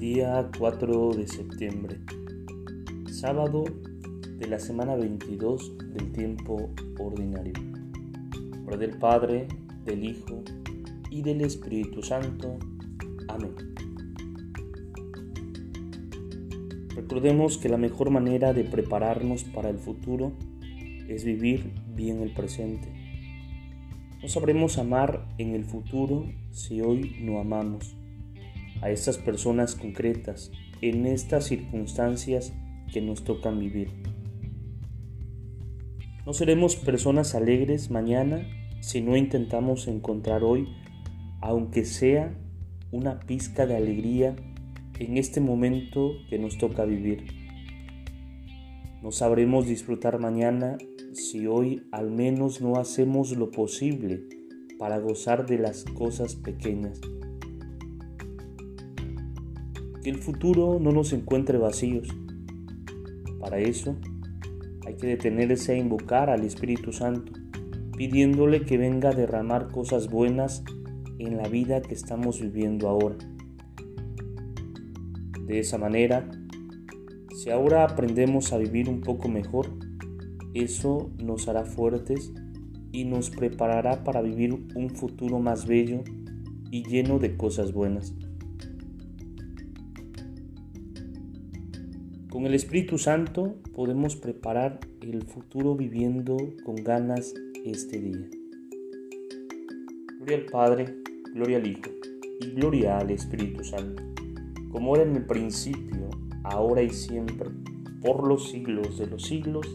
Día 4 de septiembre, sábado de la semana 22 del tiempo ordinario. Por del Padre, del Hijo y del Espíritu Santo. Amén. Recordemos que la mejor manera de prepararnos para el futuro es vivir bien el presente. No sabremos amar en el futuro si hoy no amamos a estas personas concretas en estas circunstancias que nos tocan vivir. No seremos personas alegres mañana si no intentamos encontrar hoy, aunque sea una pizca de alegría en este momento que nos toca vivir. No sabremos disfrutar mañana si hoy al menos no hacemos lo posible para gozar de las cosas pequeñas. Que el futuro no nos encuentre vacíos. Para eso hay que detenerse a invocar al Espíritu Santo, pidiéndole que venga a derramar cosas buenas en la vida que estamos viviendo ahora. De esa manera, si ahora aprendemos a vivir un poco mejor, eso nos hará fuertes y nos preparará para vivir un futuro más bello y lleno de cosas buenas. Con el Espíritu Santo podemos preparar el futuro viviendo con ganas este día. Gloria al Padre, gloria al Hijo y gloria al Espíritu Santo, como era en el principio, ahora y siempre, por los siglos de los siglos.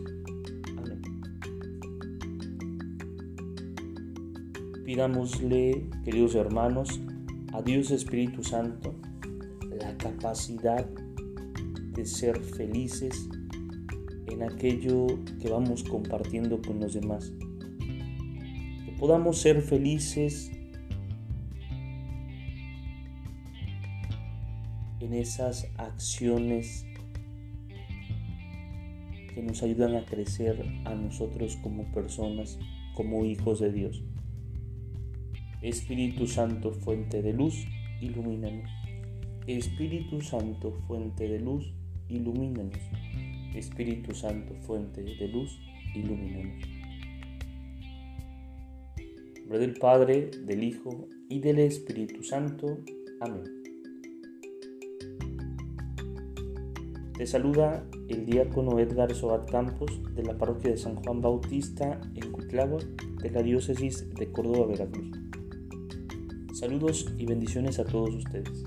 Pidámosle, queridos hermanos, a Dios Espíritu Santo la capacidad de ser felices en aquello que vamos compartiendo con los demás. Que podamos ser felices en esas acciones que nos ayudan a crecer a nosotros como personas, como hijos de Dios. Espíritu Santo, fuente de luz, ilumínanos. Espíritu Santo, fuente de luz, ilumínanos. Espíritu Santo, fuente de luz, ilumínanos. En nombre del Padre, del Hijo y del Espíritu Santo. Amén. Te saluda el diácono Edgar Sobat Campos de la parroquia de San Juan Bautista en Cuitlagua de la diócesis de Córdoba, Veracruz. Saludos y bendiciones a todos ustedes.